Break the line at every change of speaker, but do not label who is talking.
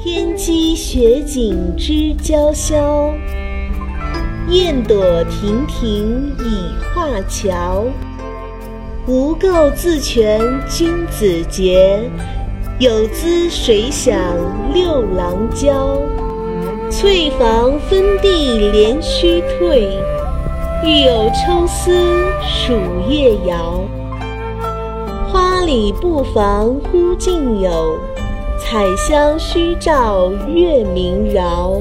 天机雪景知娇羞，燕朵亭亭倚画桥。无垢自全君子节，有姿谁享六郎娇？翠房分地连须退，欲有抽丝数月遥。花里不妨忽近友，彩香虚照月明饶。